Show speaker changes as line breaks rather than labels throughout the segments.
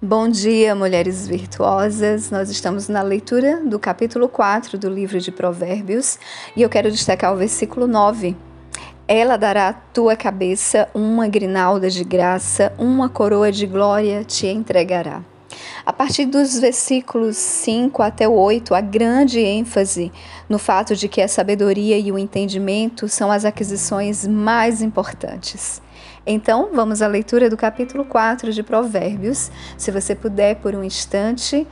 Bom dia, mulheres virtuosas. Nós estamos na leitura do capítulo 4 do livro de Provérbios e eu quero destacar o versículo 9. Ela dará à tua cabeça uma grinalda de graça, uma coroa de glória te entregará. A partir dos versículos 5 até o 8, há grande ênfase no fato de que a sabedoria e o entendimento são as aquisições mais importantes. Então, vamos à leitura do capítulo 4 de Provérbios. Se você puder, por um instante,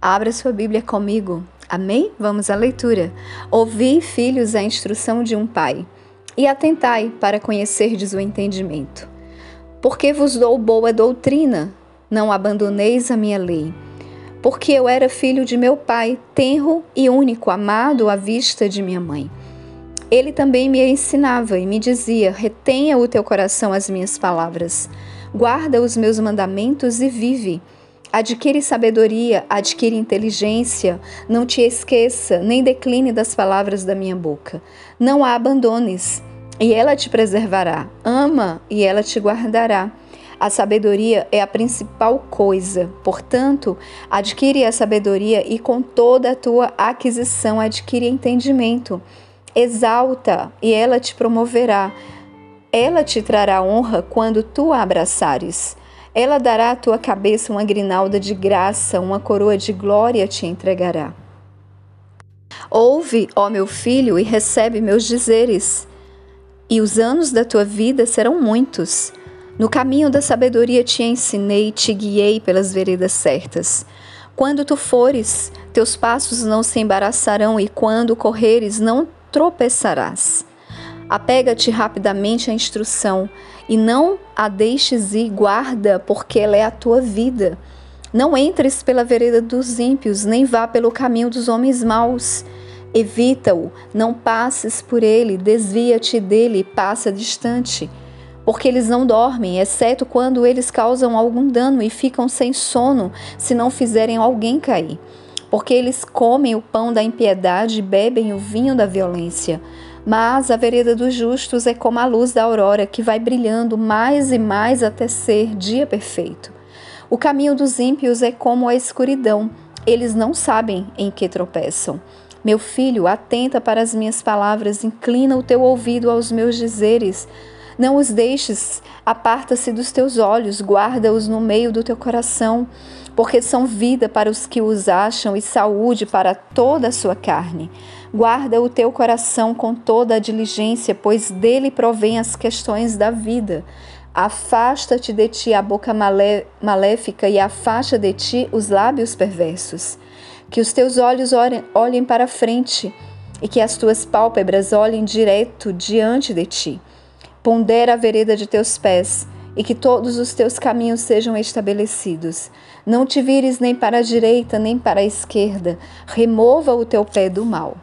abra sua Bíblia comigo. Amém? Vamos à leitura. Ouvi, filhos, a instrução de um pai, e atentai para conhecerdes o entendimento. Porque vos dou boa doutrina, não abandoneis a minha lei. Porque eu era filho de meu pai, tenro e único, amado à vista de minha mãe. Ele também me ensinava e me dizia: retenha o teu coração as minhas palavras, guarda os meus mandamentos e vive. Adquire sabedoria, adquire inteligência, não te esqueça, nem decline das palavras da minha boca. Não a abandones, e ela te preservará. Ama, e ela te guardará. A sabedoria é a principal coisa, portanto, adquire a sabedoria e com toda a tua aquisição adquire entendimento exalta e ela te promoverá. Ela te trará honra quando tu a abraçares. Ela dará à tua cabeça uma grinalda de graça, uma coroa de glória te entregará. Ouve, ó meu filho, e recebe meus dizeres, e os anos da tua vida serão muitos. No caminho da sabedoria te ensinei, te guiei pelas veredas certas. Quando tu fores, teus passos não se embaraçarão, e quando correres, não tropeçarás. Apega-te rapidamente à instrução e não a deixes ir, guarda, porque ela é a tua vida. Não entres pela vereda dos ímpios, nem vá pelo caminho dos homens maus. Evita-o, não passes por ele, desvia-te dele passa distante. Porque eles não dormem, exceto quando eles causam algum dano e ficam sem sono, se não fizerem alguém cair porque eles comem o pão da impiedade e bebem o vinho da violência. Mas a vereda dos justos é como a luz da aurora, que vai brilhando mais e mais até ser dia perfeito. O caminho dos ímpios é como a escuridão, eles não sabem em que tropeçam. Meu filho, atenta para as minhas palavras, inclina o teu ouvido aos meus dizeres. Não os deixes, aparta-se dos teus olhos, guarda-os no meio do teu coração porque são vida para os que os acham e saúde para toda a sua carne. Guarda o teu coração com toda a diligência, pois dele provém as questões da vida. Afasta-te de ti a boca malé maléfica e afasta de ti os lábios perversos. Que os teus olhos olhem para frente e que as tuas pálpebras olhem direto diante de ti. Pondera a vereda de teus pés e que todos os teus caminhos sejam estabelecidos. Não te vires nem para a direita nem para a esquerda, remova o teu pé do mal.